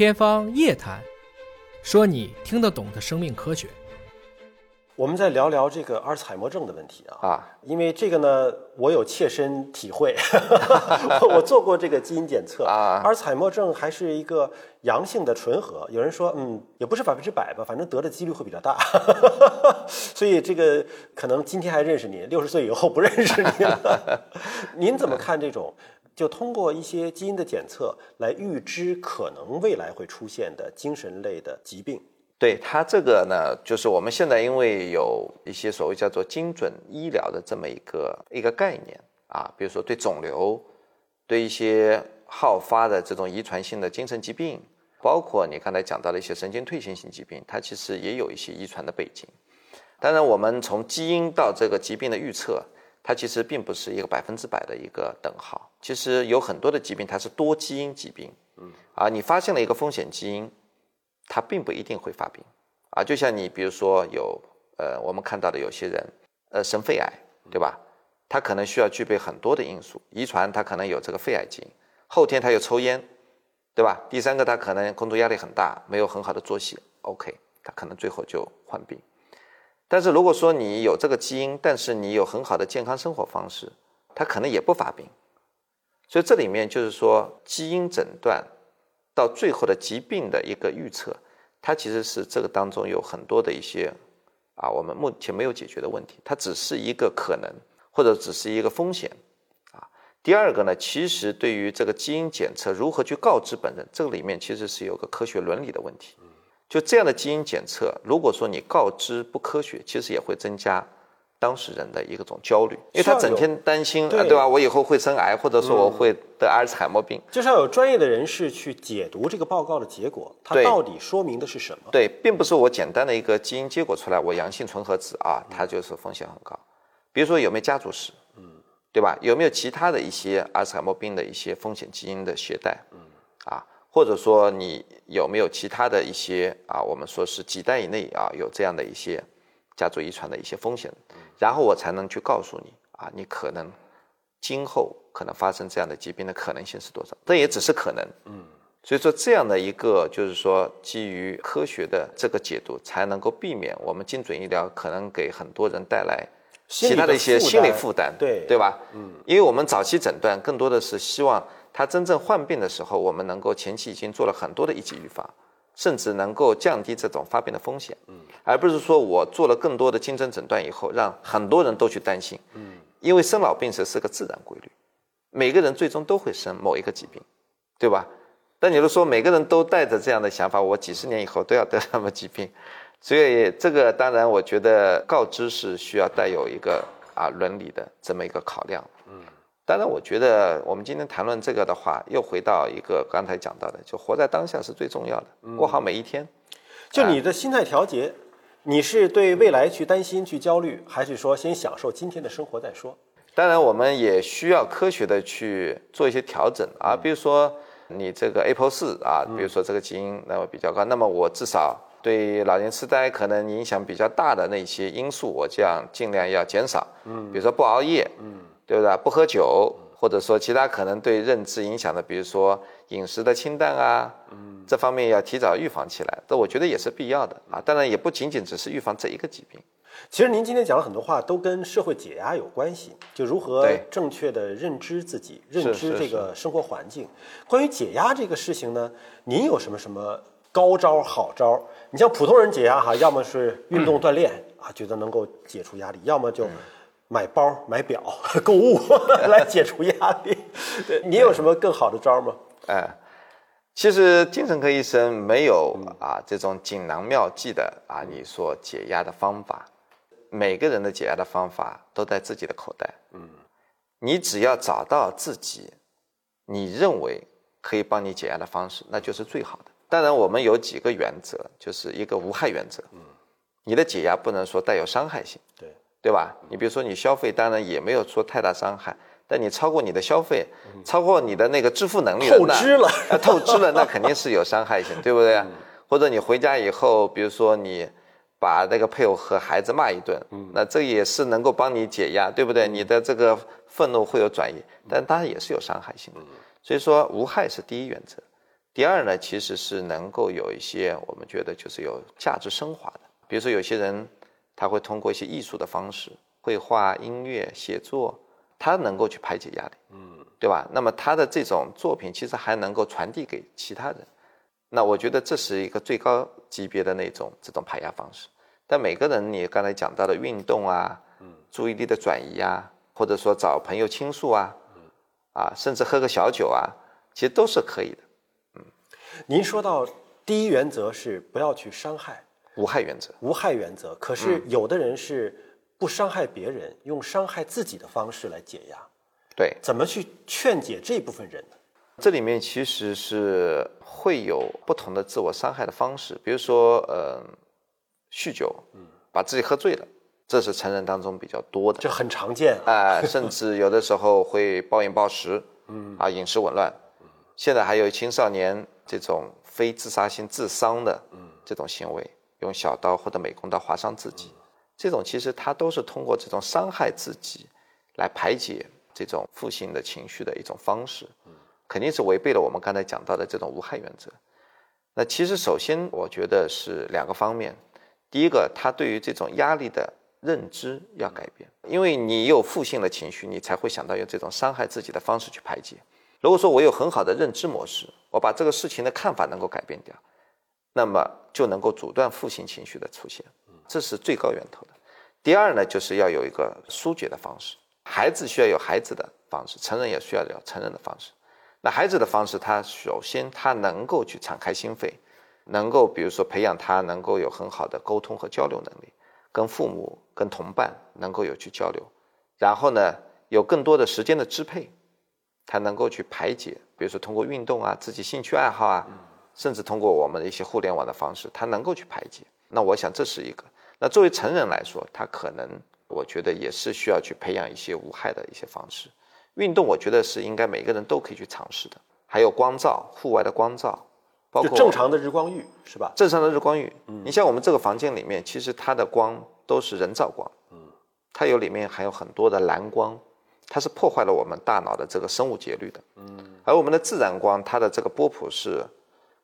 天方夜谭，说你听得懂的生命科学。我们再聊聊这个阿尔茨海默症的问题啊啊，因为这个呢，我有切身体会，我做过这个基因检测啊阿尔茨海默症还是一个阳性的纯合，有人说，嗯，也不是百分之百吧，反正得的几率会比较大，所以这个可能今天还认识你，六十岁以后不认识你了。您怎么看这种？就通过一些基因的检测来预知可能未来会出现的精神类的疾病。对它这个呢，就是我们现在因为有一些所谓叫做精准医疗的这么一个一个概念啊，比如说对肿瘤，对一些好发的这种遗传性的精神疾病，包括你刚才讲到的一些神经退行性疾病，它其实也有一些遗传的背景。当然，我们从基因到这个疾病的预测，它其实并不是一个百分之百的一个等号。其实有很多的疾病，它是多基因疾病，嗯，啊，你发现了一个风险基因。它并不一定会发病，啊，就像你比如说有呃，我们看到的有些人，呃，生肺癌，对吧？他可能需要具备很多的因素，遗传他可能有这个肺癌基因，后天他又抽烟，对吧？第三个他可能工作压力很大，没有很好的作息，OK，他可能最后就患病。但是如果说你有这个基因，但是你有很好的健康生活方式，他可能也不发病。所以这里面就是说基因诊断。到最后的疾病的一个预测，它其实是这个当中有很多的一些啊，我们目前没有解决的问题，它只是一个可能或者只是一个风险啊。第二个呢，其实对于这个基因检测如何去告知本人，这个里面其实是有个科学伦理的问题。就这样的基因检测，如果说你告知不科学，其实也会增加。当事人的一个种焦虑，因为他整天担心，对吧？我以后会生癌，或者说我会得阿尔茨海默病，就是要有专业的人士去解读这个报告的结果，它到底说明的是什么？对，并不是我简单的一个基因结果出来，我阳性纯合子啊，它就是风险很高。比如说有没有家族史，嗯，对吧？有没有其他的一些阿尔茨海默病的一些风险基因的携带，嗯，啊，或者说你有没有其他的一些啊，我们说是几代以内啊，有这样的一些。家族遗传的一些风险，然后我才能去告诉你啊，你可能今后可能发生这样的疾病的可能性是多少？这也只是可能，嗯，所以说这样的一个就是说基于科学的这个解读，才能够避免我们精准医疗可能给很多人带来其他的一些心理负担，对对吧？嗯，因为我们早期诊断更多的是希望他真正患病的时候，我们能够前期已经做了很多的一级预防。甚至能够降低这种发病的风险，嗯，而不是说我做了更多的精准诊断以后，让很多人都去担心，嗯，因为生老病死是个自然规律，每个人最终都会生某一个疾病，对吧？但你如果说每个人都带着这样的想法，我几十年以后都要得什么疾病，所以这个当然我觉得告知是需要带有一个啊伦理的这么一个考量。嗯当然，我觉得我们今天谈论这个的话，又回到一个刚才讲到的，就活在当下是最重要的，过好每一天。就你的心态调节，你是对未来去担心、去焦虑，还是说先享受今天的生活再说？当然，我们也需要科学的去做一些调整啊，比如说你这个 Apple 四啊，比如说这个基因那么比较高，那么我至少对老年痴呆可能影响比较大的那些因素，我这样尽量要减少。嗯，比如说不熬夜。嗯。对不对？不喝酒，或者说其他可能对认知影响的，比如说饮食的清淡啊，嗯，这方面要提早预防起来，这我觉得也是必要的啊。当然，也不仅仅只是预防这一个疾病。其实您今天讲了很多话，都跟社会解压有关系，就如何正确的认知自己，认知这个生活环境。关于解压这个事情呢，您有什么什么高招好招？你像普通人解压哈，要么是运动锻炼啊，觉得能够解除压力，要么就。买包、买表、购物 来解除压力，你有什么更好的招吗？哎，其实精神科医生没有啊这种锦囊妙计的啊，你说解压的方法，每个人的解压的方法都在自己的口袋。嗯，你只要找到自己你认为可以帮你解压的方式，那就是最好的。当然，我们有几个原则，就是一个无害原则。嗯，你的解压不能说带有伤害性。对。对吧？你比如说，你消费当然也没有说太大伤害，但你超过你的消费，超过你的那个支付能力，透支了，透支了，那肯定是有伤害性，对不对？或者你回家以后，比如说你把那个配偶和孩子骂一顿，那这也是能够帮你解压，对不对？你的这个愤怒会有转移，但当然也是有伤害性的。所以说，无害是第一原则。第二呢，其实是能够有一些我们觉得就是有价值升华的，比如说有些人他会通过一些艺术的方式，绘画、音乐、写作，他能够去排解压力，嗯，对吧？那么他的这种作品其实还能够传递给其他人，那我觉得这是一个最高级别的那种这种排压方式。但每个人你刚才讲到的运动啊，嗯，注意力的转移啊，或者说找朋友倾诉啊，嗯，啊，甚至喝个小酒啊，其实都是可以的。您说到第一原则是不要去伤害，无害原则，无害原则。可是有的人是不伤害别人，用伤害自己的方式来解压。对，怎么去劝解这部分人呢？这里面其实是会有不同的自我伤害的方式，比如说，呃，酗酒，嗯，把自己喝醉了，这是成人当中比较多的，这很常见啊。甚至有的时候会暴饮暴食，嗯，啊，饮食紊乱。现在还有青少年。这种非自杀性自伤的这种行为，用小刀或者美工刀划伤自己，这种其实他都是通过这种伤害自己来排解这种负性的情绪的一种方式，肯定是违背了我们刚才讲到的这种无害原则。那其实首先我觉得是两个方面，第一个，他对于这种压力的认知要改变，因为你有负性的情绪，你才会想到用这种伤害自己的方式去排解。如果说我有很好的认知模式，我把这个事情的看法能够改变掉，那么就能够阻断负性情绪的出现，这是最高源头的。第二呢，就是要有一个疏解的方式，孩子需要有孩子的方式，成人也需要有成人的方式。那孩子的方式，他首先他能够去敞开心扉，能够比如说培养他能够有很好的沟通和交流能力，跟父母、跟同伴能够有去交流，然后呢，有更多的时间的支配。他能够去排解，比如说通过运动啊，自己兴趣爱好啊，甚至通过我们的一些互联网的方式，它能够去排解。那我想这是一个。那作为成人来说，他可能我觉得也是需要去培养一些无害的一些方式。运动，我觉得是应该每个人都可以去尝试的。还有光照，户外的光照，包括正常的日光浴是吧？正常的日光浴。嗯。你像我们这个房间里面，其实它的光都是人造光。嗯。它有里面含有很多的蓝光。它是破坏了我们大脑的这个生物节律的，嗯，而我们的自然光，它的这个波谱是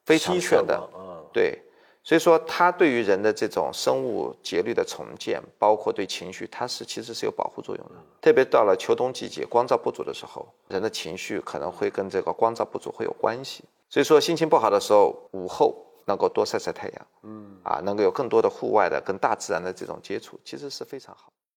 非常全的，嗯，对，所以说它对于人的这种生物节律的重建，包括对情绪，它是其实是有保护作用的。特别到了秋冬季节，光照不足的时候，人的情绪可能会跟这个光照不足会有关系。所以说心情不好的时候，午后能够多晒晒太阳，嗯，啊，能够有更多的户外的跟大自然的这种接触，其实是非常好。